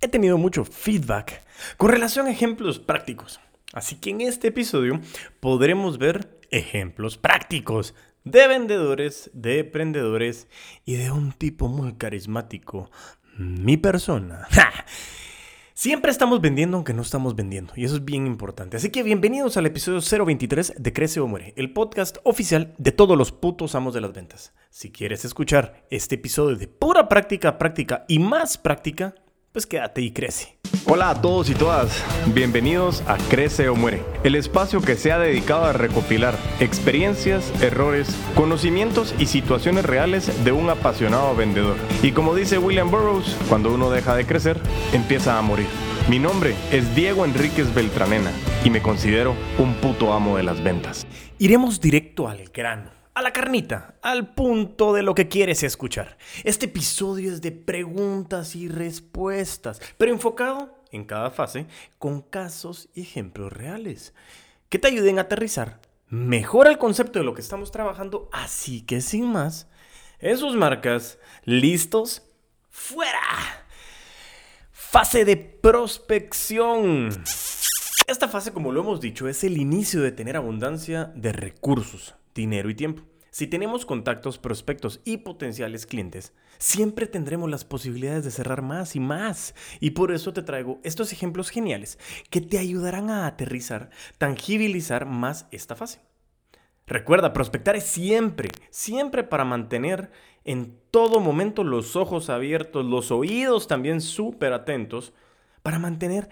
he tenido mucho feedback con relación a ejemplos prácticos. Así que en este episodio podremos ver ejemplos prácticos de vendedores, de emprendedores y de un tipo muy carismático, mi persona. Siempre estamos vendiendo aunque no estamos vendiendo, y eso es bien importante. Así que bienvenidos al episodio 023 de Crece o Muere, el podcast oficial de todos los putos amos de las ventas. Si quieres escuchar este episodio de pura práctica, práctica y más práctica, pues quédate y crece. Hola a todos y todas, bienvenidos a Crece o Muere, el espacio que se ha dedicado a recopilar experiencias, errores, conocimientos y situaciones reales de un apasionado vendedor. Y como dice William Burroughs, cuando uno deja de crecer, empieza a morir. Mi nombre es Diego Enríquez Beltranena y me considero un puto amo de las ventas. Iremos directo al grano a la carnita, al punto de lo que quieres escuchar. Este episodio es de preguntas y respuestas, pero enfocado en cada fase con casos y ejemplos reales que te ayuden a aterrizar mejor el concepto de lo que estamos trabajando. Así que sin más, en sus marcas, listos, fuera. Fase de prospección. Esta fase, como lo hemos dicho, es el inicio de tener abundancia de recursos dinero y tiempo. Si tenemos contactos, prospectos y potenciales clientes, siempre tendremos las posibilidades de cerrar más y más. Y por eso te traigo estos ejemplos geniales que te ayudarán a aterrizar, tangibilizar más esta fase. Recuerda, prospectar es siempre, siempre para mantener en todo momento los ojos abiertos, los oídos también súper atentos, para mantener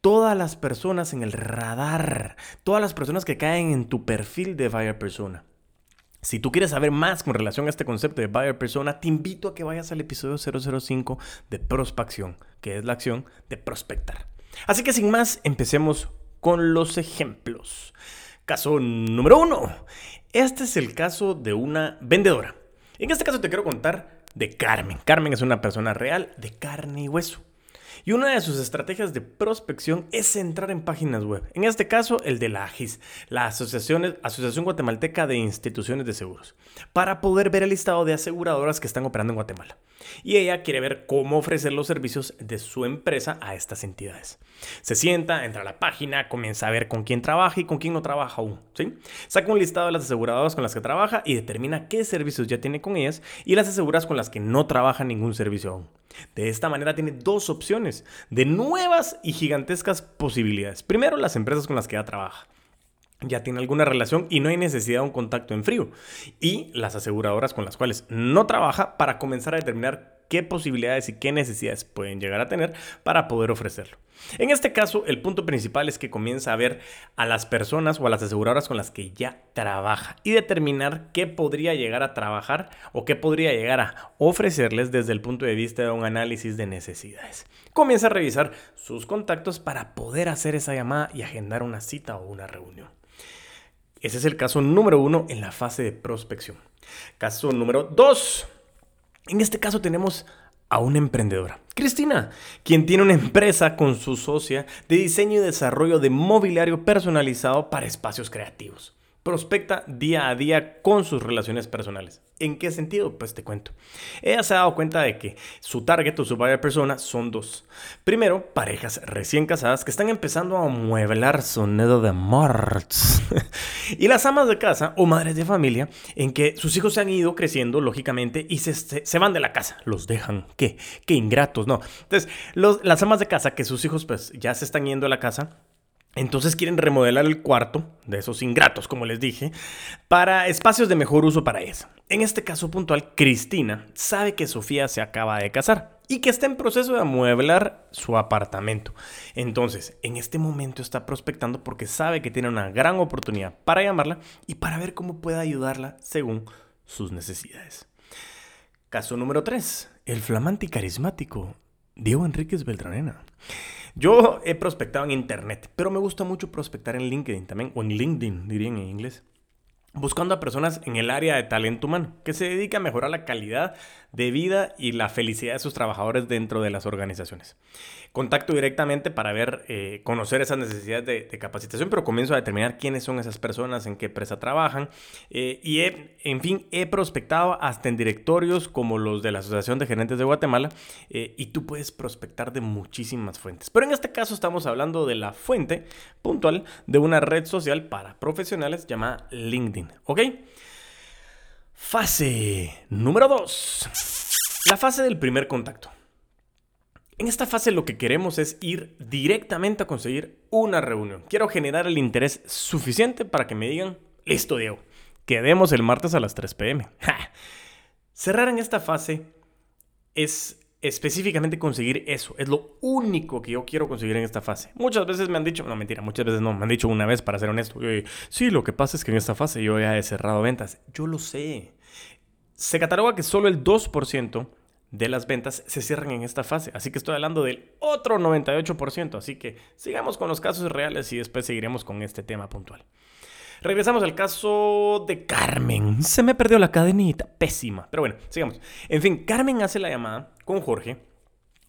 todas las personas en el radar, todas las personas que caen en tu perfil de buyer persona. Si tú quieres saber más con relación a este concepto de buyer persona, te invito a que vayas al episodio 005 de prospección, que es la acción de prospectar. Así que sin más, empecemos con los ejemplos. Caso número uno. Este es el caso de una vendedora. En este caso te quiero contar de Carmen. Carmen es una persona real de carne y hueso. Y una de sus estrategias de prospección es entrar en páginas web. En este caso, el de la AGIS, la Asociación, Guatemalteca de Instituciones de Seguros, para poder ver el listado de aseguradoras que están operando en Guatemala. Y ella quiere ver cómo ofrecer los servicios de su empresa a estas entidades. Se sienta, entra a la página, comienza a ver con quién trabaja y con quién no trabaja aún. ¿sí? Saca un listado de las aseguradoras con las que trabaja y determina qué servicios ya tiene con ellas y las aseguras con las que no trabaja ningún servicio aún. De esta manera tiene dos opciones de nuevas y gigantescas posibilidades. Primero, las empresas con las que ya trabaja ya tiene alguna relación y no hay necesidad de un contacto en frío. Y las aseguradoras con las cuales no trabaja para comenzar a determinar qué posibilidades y qué necesidades pueden llegar a tener para poder ofrecerlo. En este caso, el punto principal es que comienza a ver a las personas o a las aseguradoras con las que ya trabaja y determinar qué podría llegar a trabajar o qué podría llegar a ofrecerles desde el punto de vista de un análisis de necesidades. Comienza a revisar sus contactos para poder hacer esa llamada y agendar una cita o una reunión. Ese es el caso número uno en la fase de prospección. Caso número dos. En este caso tenemos a una emprendedora, Cristina, quien tiene una empresa con su socia de diseño y desarrollo de mobiliario personalizado para espacios creativos prospecta día a día con sus relaciones personales. ¿En qué sentido? Pues te cuento. Ella se ha dado cuenta de que su target o su buyer persona son dos. Primero, parejas recién casadas que están empezando a mueblar su nido de marts. y las amas de casa o madres de familia en que sus hijos se han ido creciendo, lógicamente, y se, se, van de la casa. Los dejan. ¿Qué? Qué ingratos, ¿no? Entonces, las amas de casa que sus hijos pues ya se están yendo a la casa entonces quieren remodelar el cuarto, de esos ingratos, como les dije, para espacios de mejor uso para eso. En este caso puntual, Cristina sabe que Sofía se acaba de casar y que está en proceso de amueblar su apartamento. Entonces, en este momento está prospectando porque sabe que tiene una gran oportunidad para llamarla y para ver cómo puede ayudarla según sus necesidades. Caso número 3. El flamante y carismático Diego Enríquez Beltranena. Yo he prospectado en Internet, pero me gusta mucho prospectar en LinkedIn también, o en LinkedIn, dirían en inglés buscando a personas en el área de talento humano, que se dedica a mejorar la calidad de vida y la felicidad de sus trabajadores dentro de las organizaciones. Contacto directamente para ver, eh, conocer esas necesidades de, capacitación, pero comienzo a determinar quiénes son esas personas, en qué empresa trabajan eh, y, en fin, he prospectado hasta en directorios como los de la Asociación de Gerentes de Guatemala eh, y tú puedes prospectar de muchísimas fuentes. Pero en este caso estamos hablando de la fuente puntual de una red social para profesionales llamada LinkedIn, ¿ok? Fase número 2. La fase del primer contacto. En esta fase lo que queremos es ir directamente a conseguir una reunión. Quiero generar el interés suficiente para que me digan, listo Diego, quedemos el martes a las 3 pm. Cerrar en esta fase es específicamente conseguir eso. Es lo único que yo quiero conseguir en esta fase. Muchas veces me han dicho, no mentira, muchas veces no, me han dicho una vez para ser honesto. sí, lo que pasa es que en esta fase yo ya he cerrado ventas. Yo lo sé. Se cataloga que solo el 2% de las ventas se cierran en esta fase. Así que estoy hablando del otro 98%. Así que sigamos con los casos reales y después seguiremos con este tema puntual. Regresamos al caso de Carmen. Se me perdió la cadenita. Pésima. Pero bueno, sigamos. En fin, Carmen hace la llamada con Jorge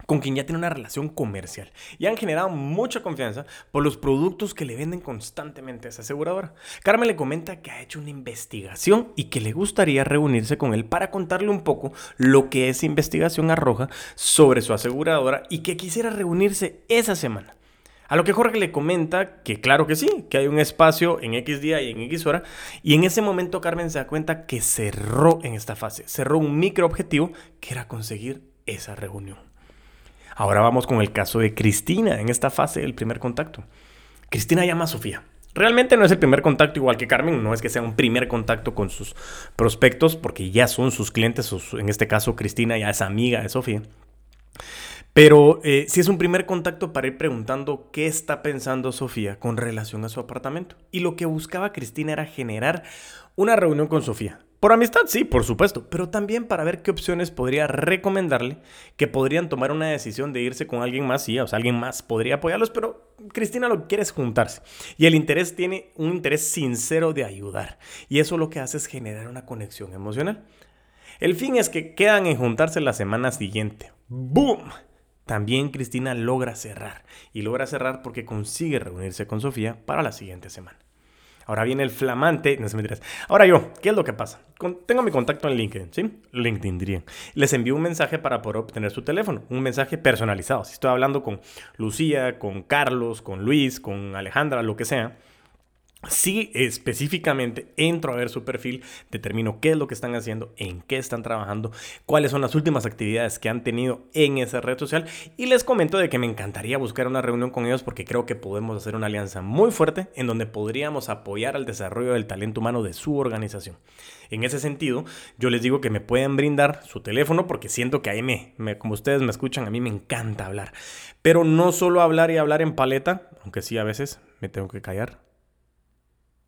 con quien ya tiene una relación comercial y han generado mucha confianza por los productos que le venden constantemente a esa aseguradora. Carmen le comenta que ha hecho una investigación y que le gustaría reunirse con él para contarle un poco lo que esa investigación arroja sobre su aseguradora y que quisiera reunirse esa semana. A lo que Jorge le comenta que claro que sí, que hay un espacio en X día y en X hora. Y en ese momento Carmen se da cuenta que cerró en esta fase, cerró un micro objetivo que era conseguir esa reunión. Ahora vamos con el caso de Cristina en esta fase del primer contacto. Cristina llama a Sofía. Realmente no es el primer contacto igual que Carmen, no es que sea un primer contacto con sus prospectos porque ya son sus clientes, en este caso Cristina ya es amiga de Sofía. Pero eh, si es un primer contacto para ir preguntando qué está pensando Sofía con relación a su apartamento. Y lo que buscaba Cristina era generar una reunión con Sofía. Por amistad, sí, por supuesto, pero también para ver qué opciones podría recomendarle que podrían tomar una decisión de irse con alguien más, sí, o sea, alguien más podría apoyarlos, pero Cristina lo que quiere es juntarse. Y el interés tiene un interés sincero de ayudar. Y eso lo que hace es generar una conexión emocional. El fin es que quedan en juntarse la semana siguiente. ¡Boom! También Cristina logra cerrar. Y logra cerrar porque consigue reunirse con Sofía para la siguiente semana. Ahora viene el flamante, no se me dirás. Ahora yo, ¿qué es lo que pasa? tengo mi contacto en LinkedIn, ¿sí? LinkedIn dirían. Les envío un mensaje para poder obtener su teléfono, un mensaje personalizado. Si estoy hablando con Lucía, con Carlos, con Luis, con Alejandra, lo que sea, si específicamente entro a ver su perfil, determino qué es lo que están haciendo, en qué están trabajando, cuáles son las últimas actividades que han tenido en esa red social y les comento de que me encantaría buscar una reunión con ellos porque creo que podemos hacer una alianza muy fuerte en donde podríamos apoyar al desarrollo del talento humano de su organización. En ese sentido, yo les digo que me pueden brindar su teléfono porque siento que ahí me, me como ustedes me escuchan, a mí me encanta hablar. Pero no solo hablar y hablar en paleta, aunque sí a veces me tengo que callar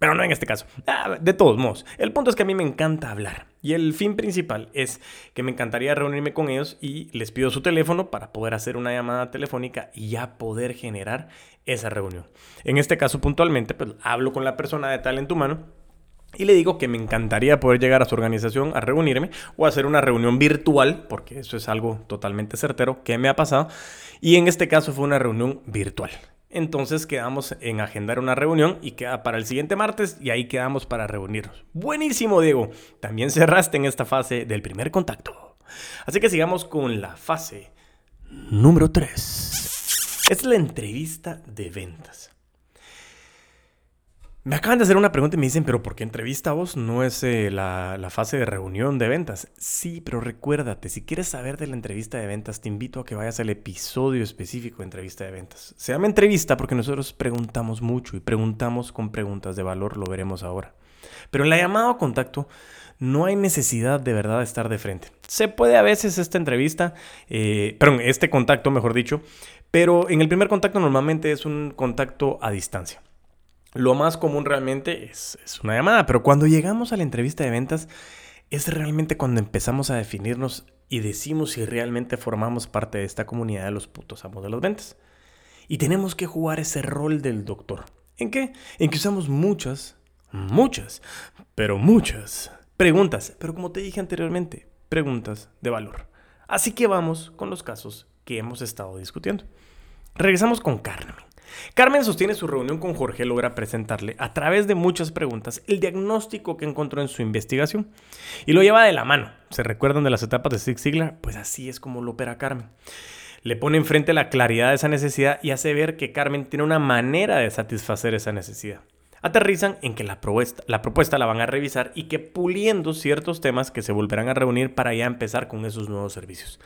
pero no en este caso. Ah, de todos modos, el punto es que a mí me encanta hablar. Y el fin principal es que me encantaría reunirme con ellos y les pido su teléfono para poder hacer una llamada telefónica y ya poder generar esa reunión. En este caso puntualmente, pues hablo con la persona de talento humano y le digo que me encantaría poder llegar a su organización a reunirme o hacer una reunión virtual, porque eso es algo totalmente certero que me ha pasado. Y en este caso fue una reunión virtual. Entonces quedamos en agendar una reunión y queda para el siguiente martes y ahí quedamos para reunirnos. Buenísimo, Diego. También cerraste en esta fase del primer contacto. Así que sigamos con la fase número 3. Es la entrevista de ventas. Me acaban de hacer una pregunta y me dicen, pero ¿por qué entrevista a vos? No es eh, la, fase de reunión de ventas. Sí, pero recuérdate, si quieres saber de la entrevista de ventas, te invito a que vayas al episodio específico de entrevista de ventas. Se llama entrevista porque nosotros preguntamos mucho y preguntamos con preguntas de valor, lo veremos ahora. Pero en la llamada a contacto no hay necesidad de verdad de estar de frente. Se puede a veces esta entrevista, eh, perdón, este contacto, mejor dicho, pero en el primer contacto normalmente es un contacto a distancia. Lo más común realmente es, una llamada, pero cuando llegamos a la entrevista de ventas es realmente cuando empezamos a definirnos y decimos si realmente formamos parte de esta comunidad de los putos amos de las ventas. Y tenemos que jugar ese rol del doctor. ¿En qué? En que usamos muchas, muchas, pero muchas preguntas. Pero como te dije anteriormente, preguntas de valor. Así que vamos con los casos que hemos estado discutiendo. Regresamos con Carmen. Carmen sostiene su reunión con Jorge logra presentarle, a través de muchas preguntas, el diagnóstico que encontró en su investigación. Y lo lleva de la mano. ¿Se recuerdan de las etapas de Zig Ziglar? Pues así es como lo opera Carmen. Le pone enfrente la claridad de esa necesidad y hace ver que Carmen tiene una manera de satisfacer esa necesidad aterrizan en que la propuesta, la propuesta la van a revisar y que puliendo ciertos temas que se volverán a reunir para ya empezar con esos nuevos servicios.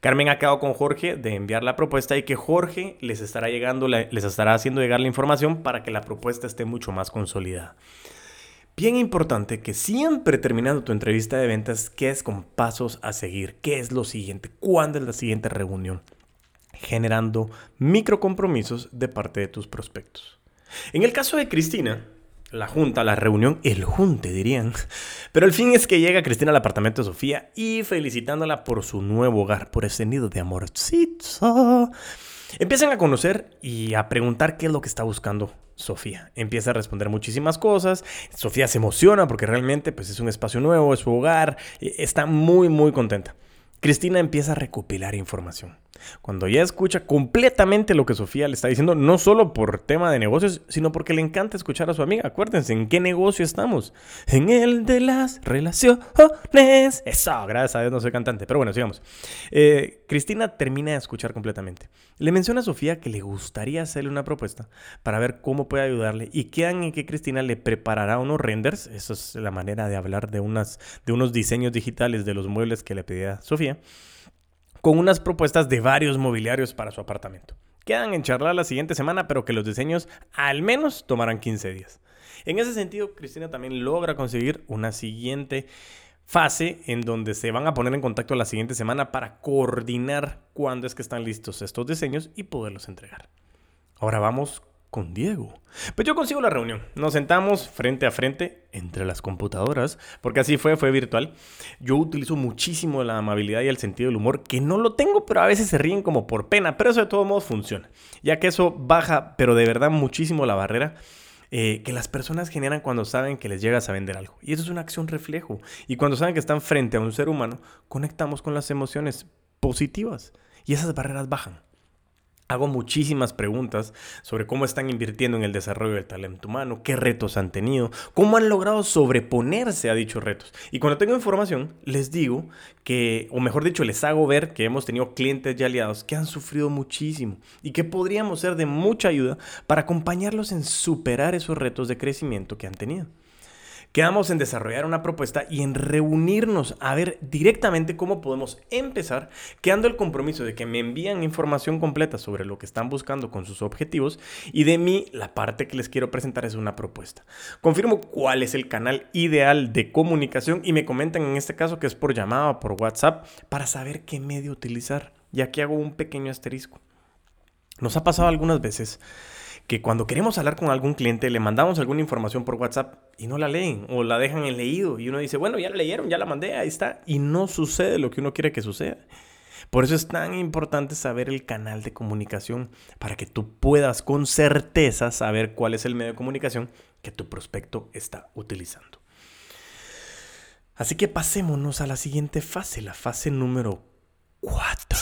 Carmen ha con Jorge de enviar la propuesta y que Jorge les estará, llegando les estará haciendo llegar la información para que la propuesta esté mucho más consolidada. Bien importante que siempre terminando tu entrevista de ventas, es con pasos a seguir, qué es lo siguiente, cuándo es la siguiente reunión, generando micro compromisos de parte de tus prospectos. En el caso de Cristina, la junta, la reunión, el junte dirían. Pero el fin es que llega Cristina al apartamento de Sofía y felicitándola por su nuevo hogar, por ese nido de amorcito. Empiezan a conocer y a preguntar qué es lo que está buscando Sofía. Empieza a responder muchísimas cosas. Sofía se emociona porque realmente pues, es un espacio nuevo, es su hogar. Está muy, muy contenta. Cristina empieza a recopilar información. Cuando ya escucha completamente lo que Sofía le está diciendo, no solo por tema de negocios, sino porque le encanta escuchar a su amiga. Acuérdense, ¿en qué negocio estamos? En el de las relaciones. Eso, gracias a Dios no soy cantante, pero bueno, sigamos. Eh, Cristina termina de escuchar completamente. Le menciona a Sofía que le gustaría hacerle una propuesta para ver cómo puede ayudarle y quedan en que Cristina le preparará unos renders, eso es la manera de hablar de, unas, de unos diseños digitales de los muebles que le pedía Sofía con unas propuestas de varios mobiliarios para su apartamento. Quedan en charlar la siguiente semana, pero que los diseños al menos tomarán 15 días. En ese sentido, Cristina también logra conseguir una siguiente fase en donde se van a poner en contacto la siguiente semana para coordinar cuándo es que están listos estos diseños y poderlos entregar. Ahora vamos con Diego. Pues yo consigo la reunión. Nos sentamos frente a frente entre las computadoras, porque así fue, fue virtual. Yo utilizo muchísimo la amabilidad y el sentido del humor, que no lo tengo, pero a veces se ríen como por pena, pero eso de todos modos funciona, ya que eso baja, pero de verdad muchísimo la barrera. Eh, que las personas generan cuando saben que les llegas a vender algo. Y eso es una acción reflejo. Y cuando saben que están frente a un ser humano, conectamos con las emociones positivas. Y esas barreras bajan. Hago muchísimas preguntas sobre cómo están invirtiendo en el desarrollo del talento humano, qué retos han tenido, cómo han logrado sobreponerse a dichos retos. Y cuando tengo información, les digo que, o mejor dicho, les hago ver que hemos tenido clientes y aliados que han sufrido muchísimo y que podríamos ser de mucha ayuda para acompañarlos en superar esos retos de crecimiento que han tenido. Quedamos en desarrollar una propuesta y en reunirnos a ver directamente cómo podemos empezar, quedando el compromiso de que me envían información completa sobre lo que están buscando con sus objetivos y de mí la parte que les quiero presentar es una propuesta. Confirmo cuál es el canal ideal de comunicación y me comentan en este caso que es por llamada o por WhatsApp para saber qué medio utilizar, ya que hago un pequeño asterisco. Nos ha pasado algunas veces que cuando queremos hablar con algún cliente le mandamos alguna información por WhatsApp y no la leen o la dejan en leído y uno dice, bueno, ya la leyeron, ya la mandé, ahí está, y no sucede lo que uno quiere que suceda. Por eso es tan importante saber el canal de comunicación para que tú puedas con certeza saber cuál es el medio de comunicación que tu prospecto está utilizando. Así que pasémonos a la siguiente fase, la fase número 4.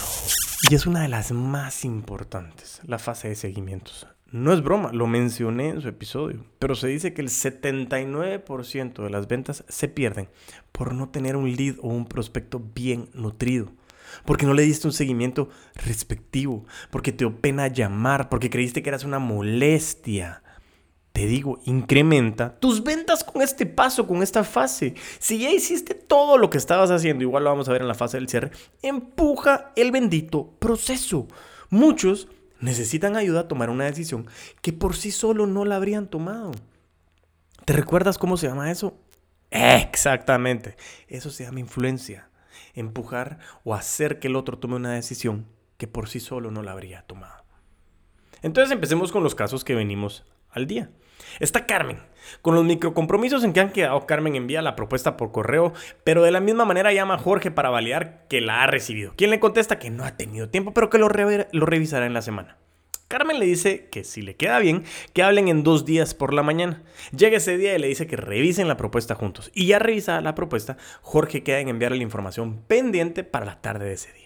Y es una de las más importantes, la fase de seguimientos. No es broma, lo mencioné en su episodio, pero se dice que el 79% de las ventas se pierden por no tener un lead o un prospecto bien nutrido. Porque no le diste un seguimiento respectivo, porque te opena llamar, porque creíste que eras una molestia. Te digo, incrementa tus ventas con este paso, con esta fase. Si ya hiciste todo lo que estabas haciendo, igual lo vamos a ver en la fase del cierre, empuja el bendito proceso. Muchos necesitan ayuda a tomar una decisión que por sí solo no la habrían tomado. ¿Te recuerdas cómo se llama eso? Exactamente. Eso se llama influencia. Empujar o hacer que el otro tome una decisión que por sí solo no la habría tomado. Entonces empecemos con los casos que venimos al día. Está Carmen. Con los microcompromisos en que han quedado, Carmen envía la propuesta por correo, pero de la misma manera llama a Jorge para validar que la ha recibido. Quien le contesta que no ha tenido tiempo, pero que lo, lo revisará en la semana. Carmen le dice que si le queda bien, que hablen en dos días por la mañana. Llega ese día y le dice que revisen la propuesta juntos. Y ya revisada la propuesta, Jorge queda en enviarle la información pendiente para la tarde de ese día.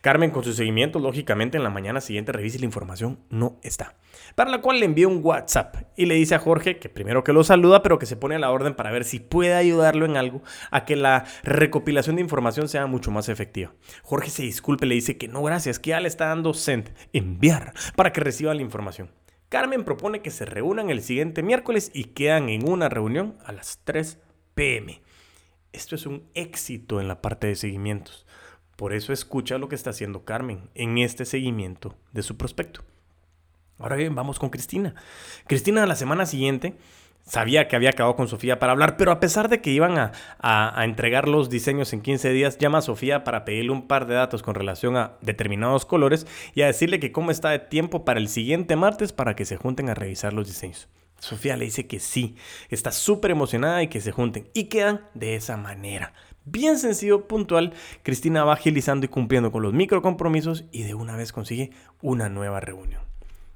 Carmen con su seguimiento, lógicamente en la mañana siguiente revisa la información no está. Para la cual le envía un WhatsApp y le dice a Jorge que primero que lo saluda, pero que se pone a la orden para ver si puede ayudarlo en algo a que la recopilación de información sea mucho más efectiva. Jorge se disculpe, le dice que no gracias, que ya le está dando send, enviar, para que reciba la información. Carmen propone que se reúnan el siguiente miércoles y quedan en una reunión a las 3 pm. Esto es un éxito en la parte de seguimientos. Por eso escucha lo que está haciendo Carmen en este seguimiento de su prospecto. Ahora bien, vamos con Cristina. Cristina la semana siguiente sabía que había acabado con Sofía para hablar, pero a pesar de que iban a, a, entregar los diseños en 15 días, llama a Sofía para pedirle un par de datos con relación a determinados colores y a decirle que cómo está de tiempo para el siguiente martes para que se junten a revisar los diseños. Sofía le dice que sí, está súper emocionada y que se junten y quedan de esa manera bien sencillo, puntual, Cristina va agilizando y cumpliendo con los micro compromisos y de una vez consigue una nueva reunión.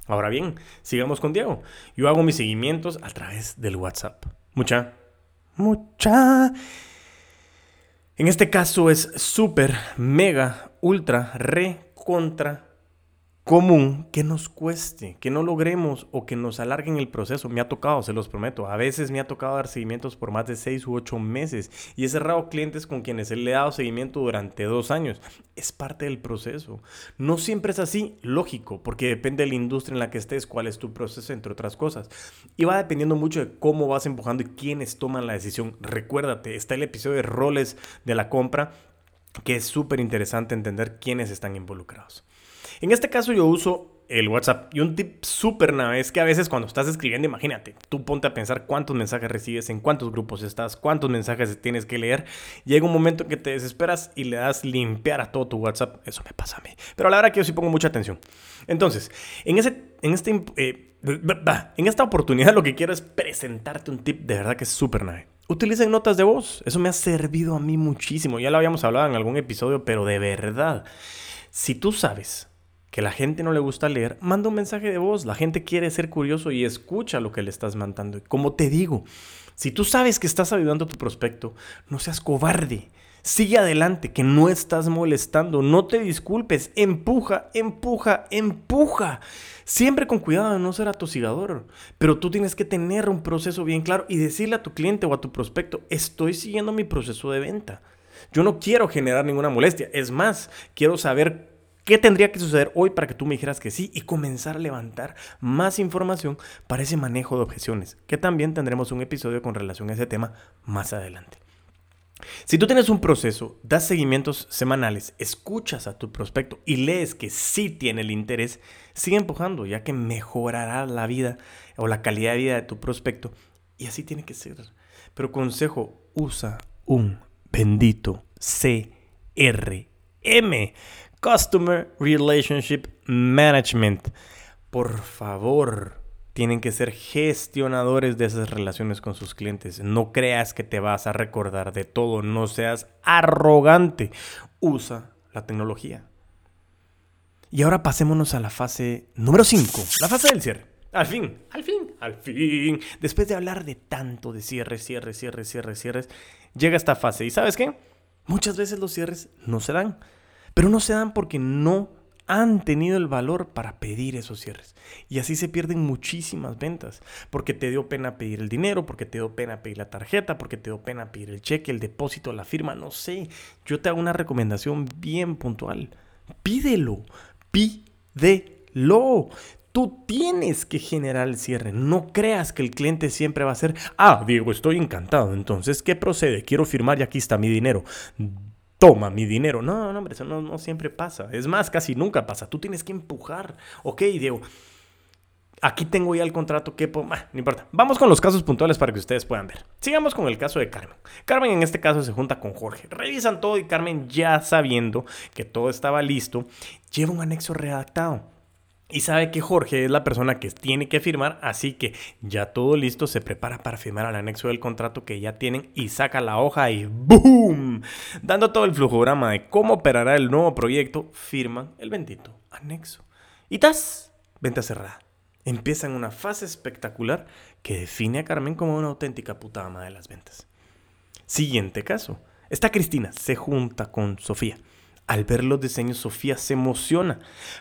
Ahora bien, sigamos con Diego. Yo hago mis seguimientos a través del WhatsApp. Mucha, mucha. En este caso es súper, mega, ultra, re, contra, común que nos cueste, que no logremos o que nos alarguen el proceso. Me ha tocado, se los prometo. A veces me ha tocado dar seguimientos por más de seis u ocho meses y he cerrado clientes con quienes le he dado seguimiento durante dos años. Es parte del proceso. No siempre es así, lógico, porque depende de la industria en la que estés, cuál es tu proceso, entre otras cosas. Y va dependiendo mucho de cómo vas empujando y quiénes toman la decisión. Recuérdate, está el episodio de roles de la compra, que es súper interesante entender quiénes están involucrados. En este caso yo uso el WhatsApp. Y un tip súper nada es que a veces cuando estás escribiendo, imagínate, tú ponte a pensar cuántos mensajes recibes, en cuántos grupos estás, cuántos mensajes tienes que leer. Llega un momento en que te desesperas y le das limpiar a todo tu WhatsApp. Eso me pasa a mí. Pero la verdad que yo sí pongo mucha atención. Entonces, en, ese, en, este, eh, en esta oportunidad lo que quiero es presentarte un tip de verdad que es súper nave. Utilicen notas de voz. Eso me ha servido a mí muchísimo. Ya lo habíamos hablado en algún episodio, pero de verdad. Si tú sabes que la gente no le gusta leer, manda un mensaje de voz. La gente quiere ser curioso y escucha lo que le estás mandando. Como te digo, si tú sabes que estás ayudando a tu prospecto, no seas cobarde. Sigue adelante, que no estás molestando. No te disculpes. Empuja, empuja, empuja. Siempre con cuidado de no ser atosigador. Pero tú tienes que tener un proceso bien claro y decirle a tu cliente o a tu prospecto, estoy siguiendo mi proceso de venta. Yo no quiero generar ninguna molestia. Es más, quiero saber ¿Qué tendría que suceder hoy para que tú me dijeras que sí y comenzar a levantar más información para ese manejo de objeciones? Que también tendremos un episodio con relación a ese tema más adelante. Si tú tienes un proceso, das seguimientos semanales, escuchas a tu prospecto y lees que sí tiene el interés, sigue empujando, ya que mejorará la vida o la calidad de vida de tu prospecto. Y así tiene que ser. Pero consejo, usa un bendito CRM Customer Relationship Management. Por favor, tienen que ser gestionadores de esas relaciones con sus clientes. No creas que te vas a recordar de todo, no seas arrogante. Usa la tecnología. Y ahora pasémonos a la fase número 5, la fase del cierre. Al fin, al fin, al fin. Después de hablar de tanto de cierre, cierre, cierre, cierre, cierres, llega esta fase. ¿Y sabes qué? Muchas veces los cierres no se dan. Pero no se dan porque no han tenido el valor para pedir esos cierres. Y así se pierden muchísimas ventas. Porque te dio pena pedir el dinero, porque te dio pena pedir la tarjeta, porque te dio pena pedir el cheque, el depósito, la firma, no sé. Yo te hago una recomendación bien puntual. Pídelo, pídelo. Tú tienes que generar el cierre. No creas que el cliente siempre va a ser, ah, Diego, estoy encantado. Entonces, ¿qué procede? Quiero firmar y aquí está mi dinero toma mi dinero. No, no, hombre, eso no, siempre pasa. Es más, casi nunca pasa. Tú tienes que empujar. Ok, Diego. Aquí tengo ya el contrato que... Ah, no importa. Vamos con los casos puntuales para que ustedes puedan ver. Sigamos con el caso de Carmen. Carmen en este caso se junta con Jorge. Revisan todo y Carmen ya sabiendo que todo estaba listo, lleva un anexo redactado y sabe que Jorge es la persona que tiene que firmar, así que ya todo listo, se prepara para firmar al anexo del contrato que ya tienen y saca la hoja y ¡boom! Dando todo el flujograma de cómo operará el nuevo proyecto, firman el bendito anexo. Y tas, venta cerrada. Empieza en una fase espectacular que define a Carmen como una auténtica puta ama de las ventas. Siguiente caso. Esta Cristina se junta con Sofía. Al ver los diseños, Sofía se emociona,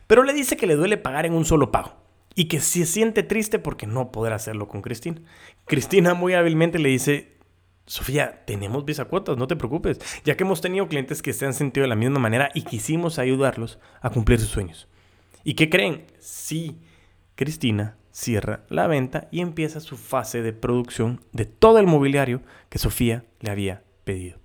pero le dice que le duele pagar en un solo pago y que se siente triste porque no podrá hacerlo con Cristina. Cristina muy hábilmente le dice, Sofía, tenemos cuotas, no te preocupes, ya que hemos tenido clientes que se han sentido de la misma manera y quisimos ayudarlos a cumplir sus sueños. ¿Y qué creen? Sí, Cristina cierra la venta y empieza su fase de producción de todo el mobiliario que Sofía le había pedido.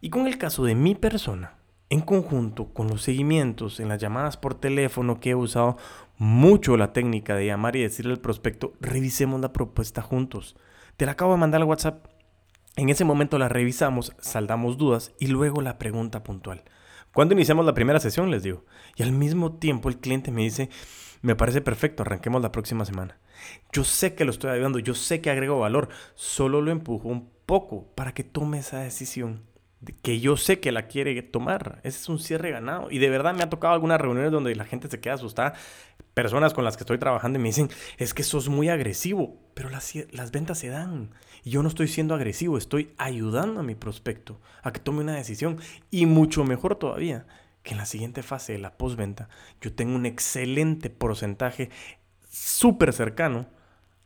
Y con el caso de mi persona, en conjunto con los seguimientos en las llamadas por teléfono que he usado mucho la técnica de llamar y decirle al prospecto, revisemos la propuesta juntos. Te la acabo de mandar al WhatsApp. En ese momento la revisamos, saldamos dudas y luego la pregunta puntual. ¿Cuándo iniciamos la primera sesión? Les digo. Y al mismo tiempo el cliente me dice, me parece perfecto, arranquemos la próxima semana. Yo sé que lo estoy ayudando, yo sé que agrego valor, solo lo empujo un poco para que tome esa decisión que yo sé que la quiere tomar. Ese es un cierre ganado. Y de verdad me ha tocado algunas reuniones donde la gente se queda asustada. Personas con las que estoy trabajando y me dicen, es que sos muy agresivo, pero las, las ventas se dan. Y yo no estoy siendo agresivo, estoy ayudando a mi prospecto a que tome una decisión. Y mucho mejor todavía, que en la siguiente fase de la postventa yo tengo un excelente porcentaje súper cercano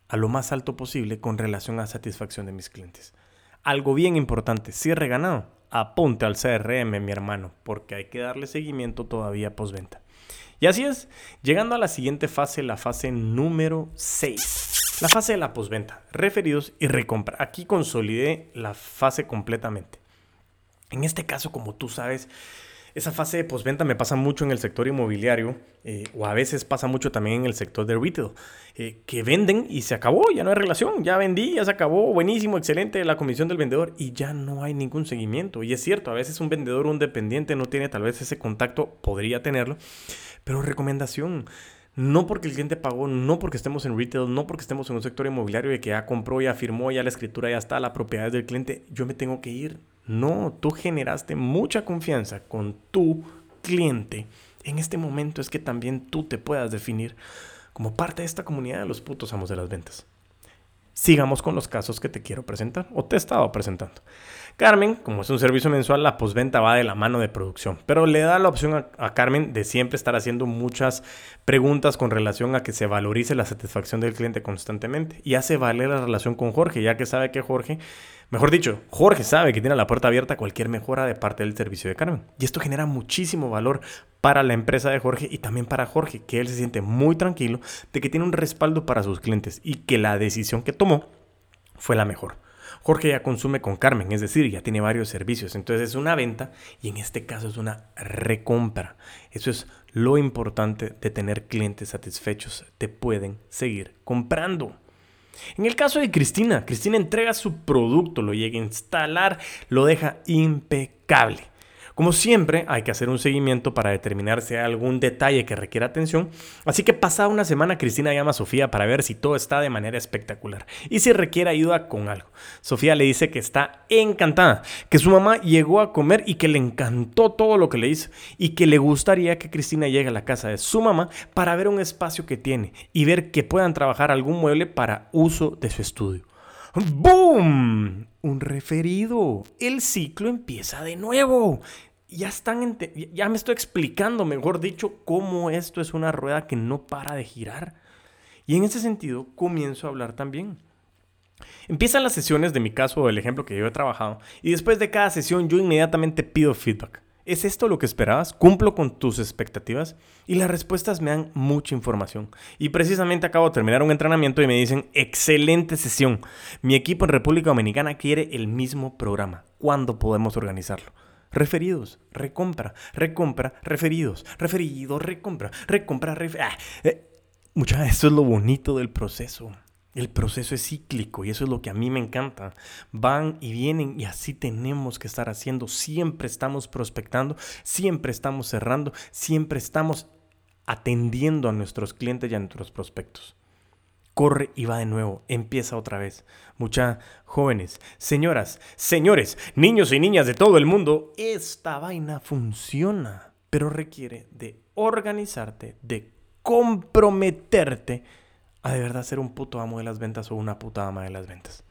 a lo más alto posible con relación a satisfacción de mis clientes. Algo bien importante, cierre ganado, apunte al CRM, mi hermano, porque hay que darle seguimiento todavía postventa. Y así es, llegando a la siguiente fase, la fase número 6. La fase de la postventa, referidos y recompra. Aquí consolidé la fase completamente. En este caso, como tú sabes, esa fase de postventa me pasa mucho en el sector inmobiliario eh, o a veces pasa mucho también en el sector de retail, eh, que venden y se acabó, ya no hay relación, ya vendí, ya se acabó, buenísimo, excelente la comisión del vendedor y ya no hay ningún seguimiento. Y es cierto, a veces un vendedor o un dependiente no tiene tal vez ese contacto, podría tenerlo, pero recomendación. No porque el cliente pagó, no porque estemos en retail, no porque estemos en un sector inmobiliario y que ya compró, ya firmó, ya la escritura ya está, la propiedad es del cliente, yo me tengo que ir no, tú generaste mucha confianza con tu cliente. En este momento es que también tú te puedas definir como parte de esta comunidad de los putos amos de las ventas. Sigamos con los casos que te quiero presentar o te he estado presentando. Carmen, como es un servicio mensual, la postventa va de la mano de producción, pero le da la opción a, Carmen de siempre estar haciendo muchas preguntas con relación a que se valorice la satisfacción del cliente constantemente y hace valer la relación con Jorge, ya que sabe que Jorge, mejor dicho, Jorge sabe que tiene la puerta abierta a cualquier mejora de parte del servicio de Carmen. Y esto genera muchísimo valor para la empresa de Jorge y también para Jorge, que él se siente muy tranquilo de que tiene un respaldo para sus clientes y que la decisión que tomó fue la mejor. Jorge ya consume con Carmen, es decir, ya tiene varios servicios. Entonces es una venta y en este caso es una recompra. Eso es lo importante de tener clientes satisfechos. Te pueden seguir comprando. En el caso de Cristina, Cristina entrega su producto, lo llega a instalar, lo deja impecable. Como siempre, hay que hacer un seguimiento para determinar si hay algún detalle que requiera atención, así que pasada una semana Cristina llama a Sofía para ver si todo está de manera espectacular y si requiere ayuda con algo. Sofía le dice que está encantada, que su mamá llegó a comer y que le encantó todo lo que le hizo y que le gustaría que Cristina llegue a la casa de su mamá para ver un espacio que tiene y ver que puedan trabajar algún mueble para uso de su estudio. ¡Boom! Un referido. El ciclo empieza de nuevo. Ya están, ya me estoy explicando, mejor dicho, cómo esto es una rueda que no para de girar. Y en ese sentido comienzo a hablar también. Empiezan las sesiones de mi caso o el ejemplo que yo he trabajado y después de cada sesión yo inmediatamente pido feedback. ¿Es esto lo que esperabas? ¿Cumplo con tus expectativas? Y las respuestas me dan mucha información. Y precisamente acabo de terminar un entrenamiento y me dicen, excelente sesión. Mi equipo en República Dominicana quiere el mismo programa. ¿Cuándo podemos organizarlo? Referidos, recompra, recompra, referidos, referidos, recompra, recompra, referidos. Ah, eh, eso es lo bonito del proceso. El proceso es cíclico y eso es lo que a mí me encanta. Van y vienen y así tenemos que estar haciendo. Siempre estamos prospectando, siempre estamos cerrando, siempre estamos atendiendo a nuestros clientes y a nuestros prospectos. Corre y va de nuevo, empieza otra vez. Muchas jóvenes, señoras, señores, niños y niñas de todo el mundo, esta vaina funciona, pero requiere de organizarte, de comprometerte a de verdad ser un puto amo de las ventas o una puta ama de las ventas.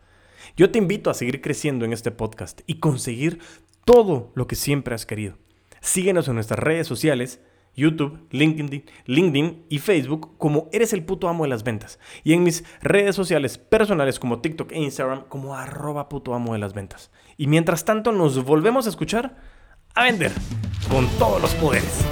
Yo te invito a seguir creciendo en este podcast y conseguir todo lo que siempre has querido. Síguenos en nuestras redes sociales, YouTube, LinkedIn, LinkedIn y Facebook como Eres el puto amo de las ventas. Y en mis redes sociales personales como TikTok e Instagram como arroba puto amo de las ventas. Y mientras tanto nos volvemos a escuchar a vender con todos los poderes.